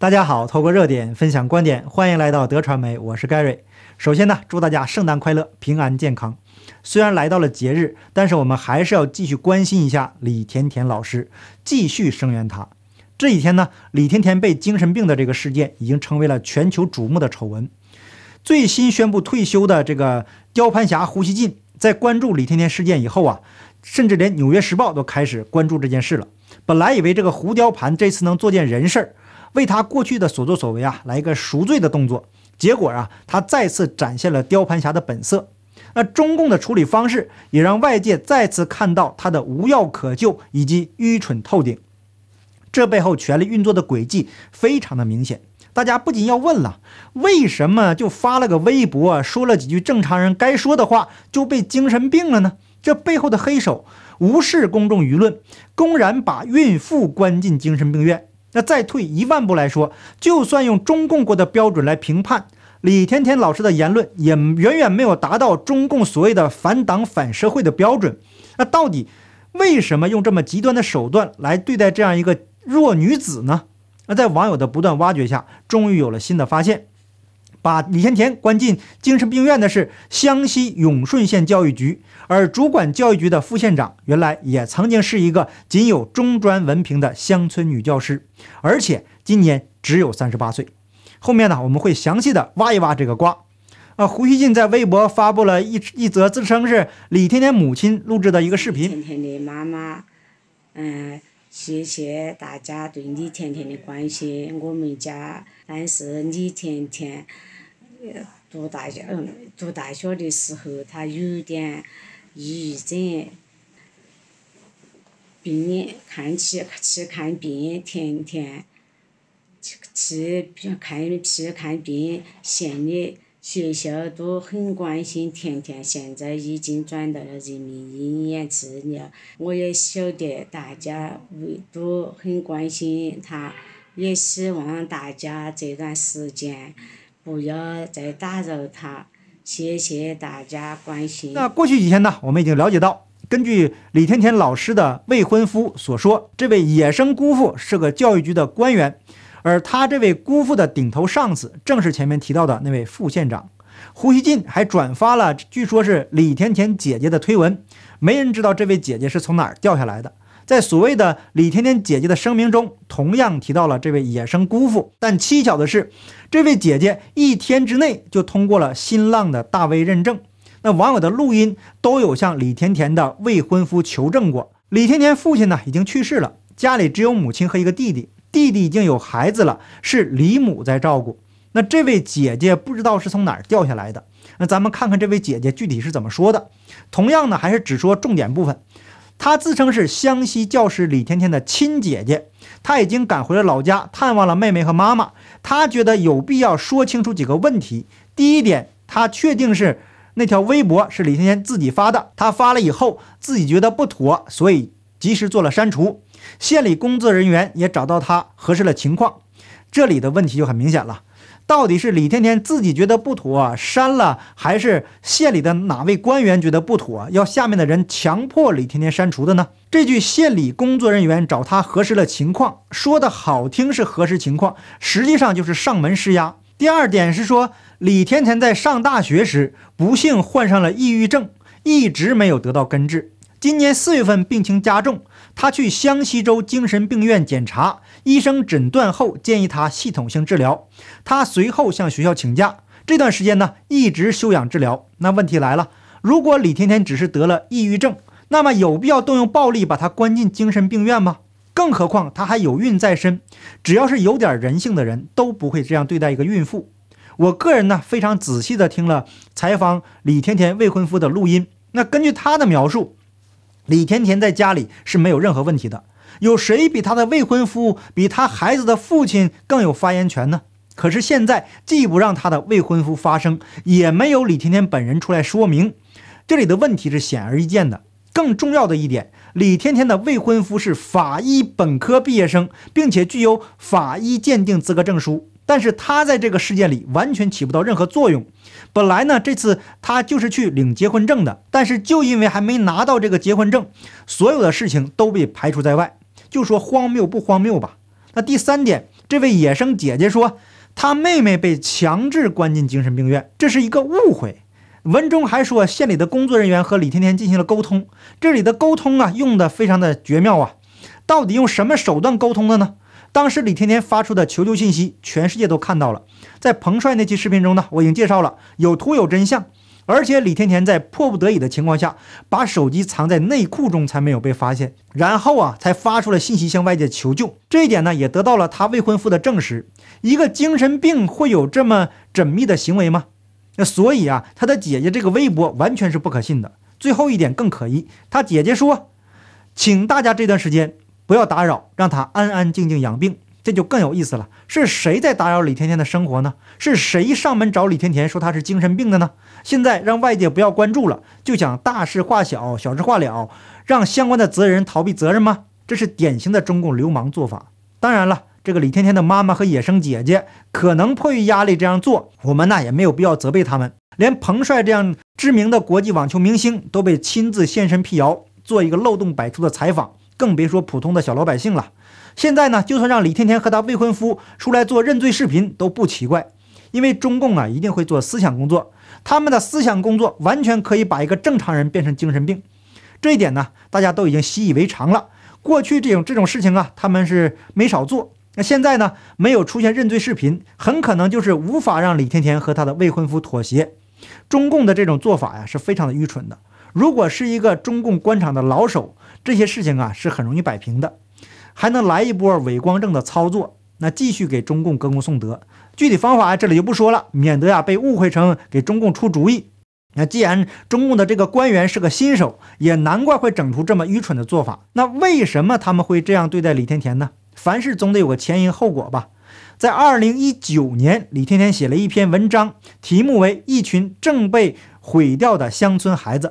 大家好，透过热点分享观点，欢迎来到德传媒，我是盖瑞。首先呢，祝大家圣诞快乐，平安健康。虽然来到了节日，但是我们还是要继续关心一下李甜甜老师，继续声援她。这几天呢，李甜甜被精神病的这个事件已经成为了全球瞩目的丑闻。最新宣布退休的这个雕盘侠胡锡进，在关注李甜甜事件以后啊，甚至连《纽约时报》都开始关注这件事了。本来以为这个胡雕盘这次能做件人事儿。为他过去的所作所为啊，来一个赎罪的动作。结果啊，他再次展现了雕盘侠的本色。那中共的处理方式也让外界再次看到他的无药可救以及愚蠢透顶。这背后权力运作的轨迹非常的明显。大家不仅要问了，为什么就发了个微博，说了几句正常人该说的话，就被精神病了呢？这背后的黑手无视公众舆论，公然把孕妇关进精神病院。那再退一万步来说，就算用中共国的标准来评判，李甜甜老师的言论也远远没有达到中共所谓的反党反社会的标准。那到底为什么用这么极端的手段来对待这样一个弱女子呢？那在网友的不断挖掘下，终于有了新的发现。把李甜甜关进精神病院的是湘西永顺县教育局，而主管教育局的副县长原来也曾经是一个仅有中专文凭的乡村女教师，而且今年只有三十八岁。后面呢，我们会详细的挖一挖这个瓜。啊，胡锡进在微博发布了一一则自称是李甜甜母亲录制的一个视频。甜甜的妈妈，嗯，谢谢大家对李甜甜的关心。我们家，但是李甜甜。读大学，嗯，读大学的时候，他有点抑郁症。病看去去看病，甜甜去去看去看病，县里学校都很关心甜甜。现在已经转到了人民医院治疗。我也晓得大家为都很关心他，也希望大家这段时间。不要再打扰他，谢谢大家关心。那过去几天呢，我们已经了解到，根据李甜甜老师的未婚夫所说，这位野生姑父是个教育局的官员，而他这位姑父的顶头上司正是前面提到的那位副县长胡锡进，还转发了据说是李甜甜姐姐的推文，没人知道这位姐姐是从哪儿掉下来的。在所谓的李甜甜姐姐的声明中，同样提到了这位野生姑父。但蹊跷的是，这位姐姐一天之内就通过了新浪的大 V 认证。那网友的录音都有向李甜甜的未婚夫求证过。李甜甜父亲呢已经去世了，家里只有母亲和一个弟弟，弟弟已经有孩子了，是李母在照顾。那这位姐姐不知道是从哪儿掉下来的。那咱们看看这位姐姐具体是怎么说的。同样呢，还是只说重点部分。她自称是湘西教师李甜甜的亲姐姐，她已经赶回了老家探望了妹妹和妈妈。她觉得有必要说清楚几个问题。第一点，她确定是那条微博是李甜甜自己发的，她发了以后自己觉得不妥，所以及时做了删除。县里工作人员也找到她核实了情况，这里的问题就很明显了。到底是李天天自己觉得不妥删了，还是县里的哪位官员觉得不妥，要下面的人强迫李天天删除的呢？这句县里工作人员找他核实了情况，说的好听是核实情况，实际上就是上门施压。第二点是说，李天天在上大学时不幸患上了抑郁症，一直没有得到根治。今年四月份病情加重，他去湘西州精神病院检查，医生诊断后建议他系统性治疗。他随后向学校请假，这段时间呢一直休养治疗。那问题来了，如果李甜甜只是得了抑郁症，那么有必要动用暴力把她关进精神病院吗？更何况她还有孕在身，只要是有点人性的人都不会这样对待一个孕妇。我个人呢非常仔细的听了采访李甜甜未婚夫的录音，那根据他的描述。李甜甜在家里是没有任何问题的，有谁比她的未婚夫、比她孩子的父亲更有发言权呢？可是现在既不让她的未婚夫发声，也没有李甜甜本人出来说明，这里的问题是显而易见的。更重要的一点，李甜甜的未婚夫是法医本科毕业生，并且具有法医鉴定资格证书。但是他在这个事件里完全起不到任何作用。本来呢，这次他就是去领结婚证的，但是就因为还没拿到这个结婚证，所有的事情都被排除在外。就说荒谬不荒谬吧？那第三点，这位野生姐姐说，她妹妹被强制关进精神病院，这是一个误会。文中还说，县里的工作人员和李天天进行了沟通，这里的沟通啊，用的非常的绝妙啊。到底用什么手段沟通的呢？当时李甜甜发出的求救信息，全世界都看到了。在彭帅那期视频中呢，我已经介绍了，有图有真相。而且李甜甜在迫不得已的情况下，把手机藏在内裤中才没有被发现，然后啊，才发出了信息向外界求救。这一点呢，也得到了他未婚夫的证实。一个精神病会有这么缜密的行为吗？那所以啊，他的姐姐这个微博完全是不可信的。最后一点更可疑，他姐姐说，请大家这段时间不要打扰，让他安安静静养病。这就更有意思了，是谁在打扰李甜甜的生活呢？是谁上门找李甜甜说她是精神病的呢？现在让外界不要关注了，就想大事化小，小事化了，让相关的责任人逃避责任吗？这是典型的中共流氓做法。当然了，这个李甜甜的妈妈和野生姐姐可能迫于压力这样做，我们呢也没有必要责备他们。连彭帅这样知名的国际网球明星都被亲自现身辟谣，做一个漏洞百出的采访，更别说普通的小老百姓了。现在呢，就算让李甜甜和她未婚夫出来做认罪视频都不奇怪，因为中共啊一定会做思想工作，他们的思想工作完全可以把一个正常人变成精神病，这一点呢大家都已经习以为常了。过去这种这种事情啊，他们是没少做。那现在呢，没有出现认罪视频，很可能就是无法让李甜甜和她的未婚夫妥协。中共的这种做法呀，是非常的愚蠢的。如果是一个中共官场的老手，这些事情啊是很容易摆平的。还能来一波伪光正的操作，那继续给中共歌功颂德。具体方法这里就不说了，免得呀被误会成给中共出主意。那既然中共的这个官员是个新手，也难怪会整出这么愚蠢的做法。那为什么他们会这样对待李甜甜呢？凡事总得有个前因后果吧。在二零一九年，李甜甜写了一篇文章，题目为《一群正被毁掉的乡村孩子》。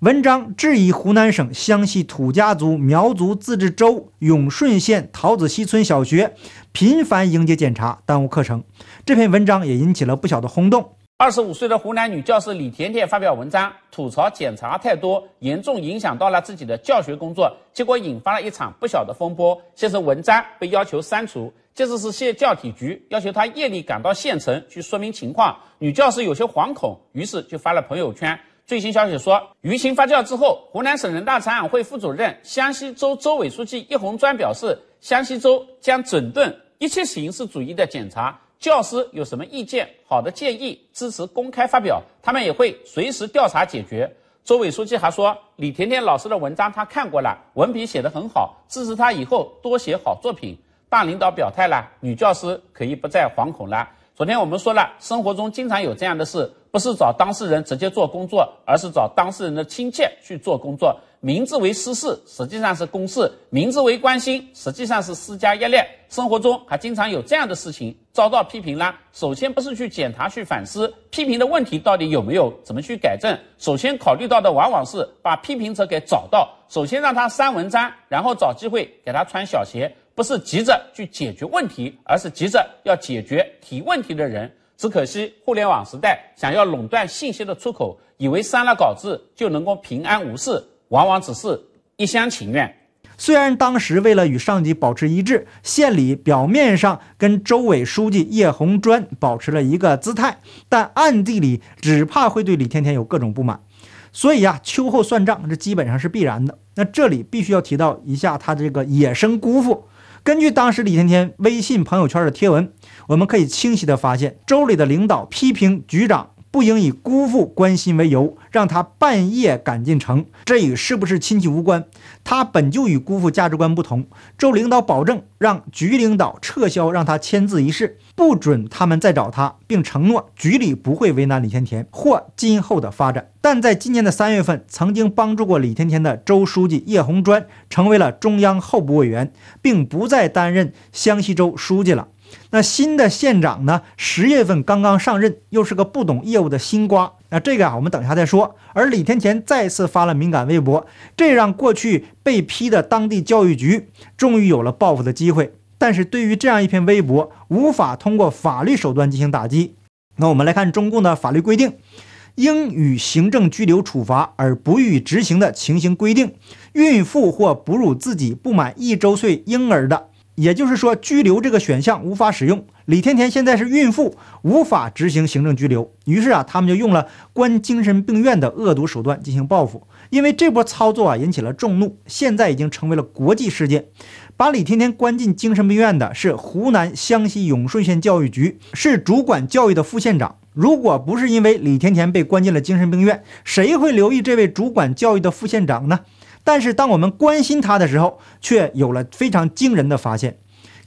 文章质疑湖南省湘西土家族苗族自治州永顺县桃子溪村小学频繁迎接检查，耽误课程。这篇文章也引起了不小的轰动。二十五岁的湖南女教师李甜甜发表文章，吐槽检查太多，严重影响到了自己的教学工作，结果引发了一场不小的风波。先是文章被要求删除，接着是县教体局要求她夜里赶到县城去说明情况。女教师有些惶恐，于是就发了朋友圈。最新消息说，舆情发酵之后，湖南省人大常委会副主任、湘西州州委书记叶红专表示，湘西州将整顿一切形式主义的检查。教师有什么意见、好的建议，支持公开发表，他们也会随时调查解决。州委书记还说，李甜甜老师的文章他看过了，文笔写得很好，支持他以后多写好作品。大领导表态了，女教师可以不再惶恐了。昨天我们说了，生活中经常有这样的事。不是找当事人直接做工作，而是找当事人的亲戚去做工作。名字为私事，实际上是公事；名字为关心，实际上是施加压力。生活中还经常有这样的事情遭到批评啦。首先不是去检查、去反思批评的问题到底有没有，怎么去改正。首先考虑到的往往是把批评者给找到，首先让他删文章，然后找机会给他穿小鞋。不是急着去解决问题，而是急着要解决提问题的人。只可惜，互联网时代想要垄断信息的出口，以为删了稿子就能够平安无事，往往只是一厢情愿。虽然当时为了与上级保持一致，县里表面上跟州委书记叶红专保持了一个姿态，但暗地里只怕会对李天天有各种不满。所以啊，秋后算账，这基本上是必然的。那这里必须要提到一下他这个野生姑父。根据当时李天天微信朋友圈的贴文，我们可以清晰的发现，州里的领导批评局长不应以姑父关心为由，让他半夜赶进城。这与是不是亲戚无关，他本就与姑父价值观不同。州领导保证让局领导撤销让他签字一事，不准他们再找他，并承诺局里不会为难李甜甜或今后的发展。但在今年的三月份，曾经帮助过李甜甜的州书记叶红专成为了中央候补委员，并不再担任湘西州书记了。那新的县长呢？十月份刚刚上任，又是个不懂业务的新瓜。那这个啊，我们等一下再说。而李甜甜再次发了敏感微博，这让过去被批的当地教育局终于有了报复的机会。但是对于这样一篇微博，无法通过法律手段进行打击。那我们来看中共的法律规定。应予行政拘留处罚而不予执行的情形规定，孕妇或哺乳自己不满一周岁婴儿的，也就是说拘留这个选项无法使用。李甜甜现在是孕妇，无法执行行政拘留。于是啊，他们就用了关精神病院的恶毒手段进行报复。因为这波操作啊引起了众怒，现在已经成为了国际事件。把李甜甜关进精神病院的是湖南湘西永顺县教育局，是主管教育的副县长。如果不是因为李甜甜被关进了精神病院，谁会留意这位主管教育的副县长呢？但是当我们关心他的时候，却有了非常惊人的发现。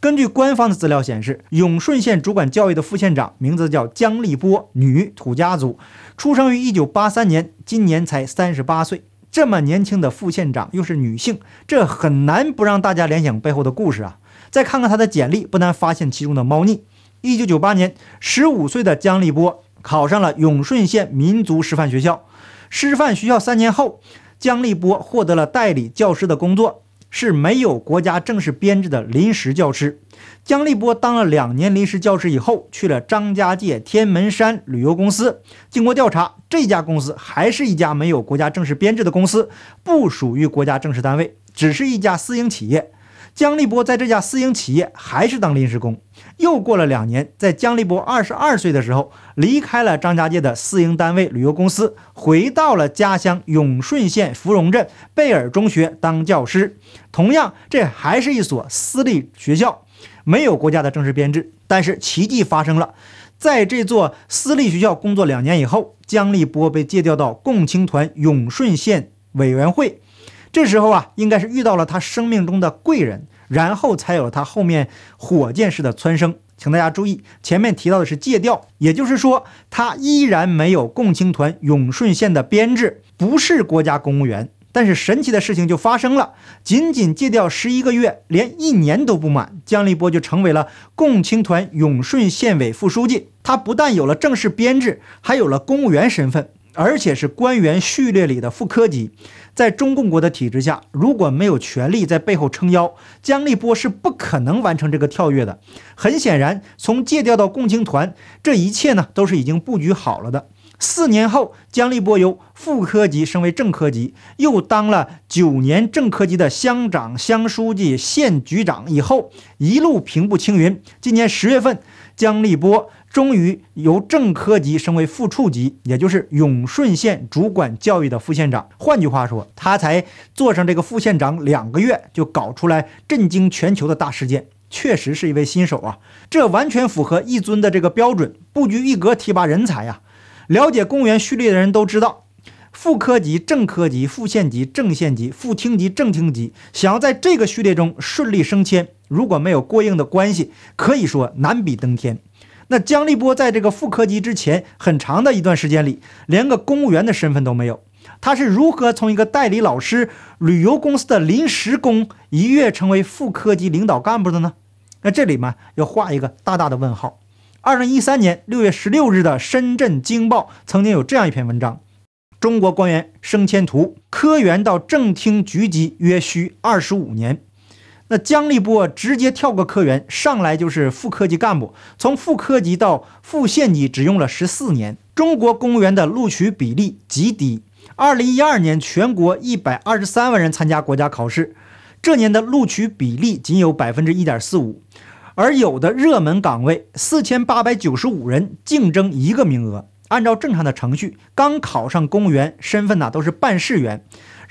根据官方的资料显示，永顺县主管教育的副县长名字叫姜立波，女，土家族，出生于一九八三年，今年才三十八岁。这么年轻的副县长又是女性，这很难不让大家联想背后的故事啊！再看看他的简历，不难发现其中的猫腻。一九九八年，十五岁的姜立波考上了永顺县民族师范学校。师范学校三年后，姜立波获得了代理教师的工作。是没有国家正式编制的临时教师。姜立波当了两年临时教师以后，去了张家界天门山旅游公司。经过调查，这家公司还是一家没有国家正式编制的公司，不属于国家正式单位，只是一家私营企业。姜立波在这家私营企业还是当临时工。又过了两年，在姜立波二十二岁的时候，离开了张家界的私营单位旅游公司，回到了家乡永顺县芙蓉镇贝尔中学当教师。同样，这还是一所私立学校，没有国家的正式编制。但是奇迹发生了，在这座私立学校工作两年以后，姜立波被借调到共青团永顺县委员会。这时候啊，应该是遇到了他生命中的贵人，然后才有了他后面火箭式的蹿升。请大家注意，前面提到的是借调，也就是说他依然没有共青团永顺县的编制，不是国家公务员。但是神奇的事情就发生了，仅仅借调十一个月，连一年都不满，姜立波就成为了共青团永顺县委副书记。他不但有了正式编制，还有了公务员身份。而且是官员序列里的副科级，在中共国的体制下，如果没有权力在背后撑腰，姜立波是不可能完成这个跳跃的。很显然，从借调到共青团，这一切呢都是已经布局好了的。四年后，姜立波由副科级升为正科级，又当了九年正科级的乡长、乡书记、县局长，以后一路平步青云。今年十月份，姜立波。终于由正科级升为副处级，也就是永顺县主管教育的副县长。换句话说，他才做上这个副县长两个月，就搞出来震惊全球的大事件，确实是一位新手啊！这完全符合一尊的这个标准，布局一格提拔人才呀！了解公务员序列的人都知道，副科级、正科级、副县级、正县级、副厅级、正厅级，想要在这个序列中顺利升迁，如果没有过硬的关系，可以说难比登天。那姜立波在这个副科级之前很长的一段时间里，连个公务员的身份都没有。他是如何从一个代理老师、旅游公司的临时工一跃成为副科级领导干部的呢？那这里面要画一个大大的问号。二零一三年六月十六日的《深圳经报》曾经有这样一篇文章：中国官员升迁图，科员到正厅局级约需二十五年。那姜立波直接跳过科员，上来就是副科级干部，从副科级到副县级只用了十四年。中国公务员的录取比例极低，二零一二年全国一百二十三万人参加国家考试，这年的录取比例仅有百分之一点四五，而有的热门岗位四千八百九十五人竞争一个名额，按照正常的程序，刚考上公务员身份呢都是办事员。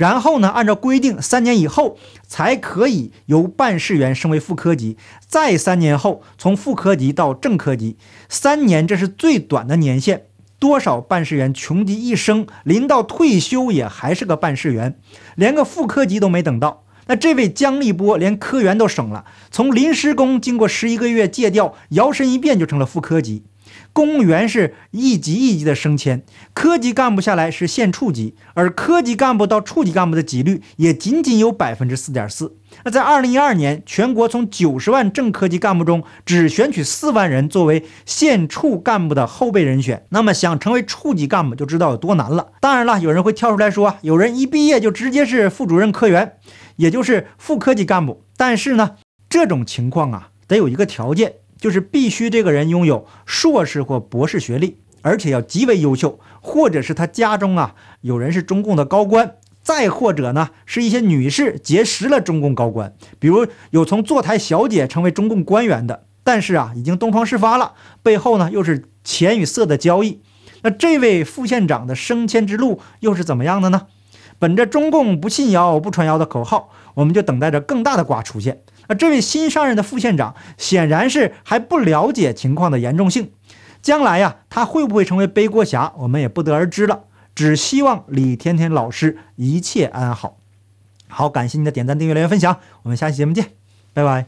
然后呢，按照规定，三年以后才可以由办事员升为副科级，再三年后从副科级到正科级，三年这是最短的年限。多少办事员穷极一生，临到退休也还是个办事员，连个副科级都没等到。那这位姜立波连科员都省了，从临时工经过十一个月借调，摇身一变就成了副科级。公务员是一级一级的升迁，科级干部下来是县处级，而科级干部到处级干部的几率也仅仅有百分之四点四。那在二零一二年，全国从九十万正科级干部中只选取四万人作为县处干部的后备人选，那么想成为处级干部就知道有多难了。当然了，有人会跳出来说，有人一毕业就直接是副主任科员，也就是副科级干部。但是呢，这种情况啊，得有一个条件。就是必须这个人拥有硕士或博士学历，而且要极为优秀，或者是他家中啊有人是中共的高官，再或者呢，是一些女士结识了中共高官，比如有从坐台小姐成为中共官员的，但是啊，已经东窗事发了，背后呢又是钱与色的交易。那这位副县长的升迁之路又是怎么样的呢？本着中共不信谣不传谣的口号，我们就等待着更大的瓜出现。而这位新上任的副县长显然是还不了解情况的严重性，将来呀，他会不会成为背锅侠，我们也不得而知了。只希望李甜甜老师一切安好。好，感谢您的点赞、订阅、留言、分享，我们下期节目见，拜拜。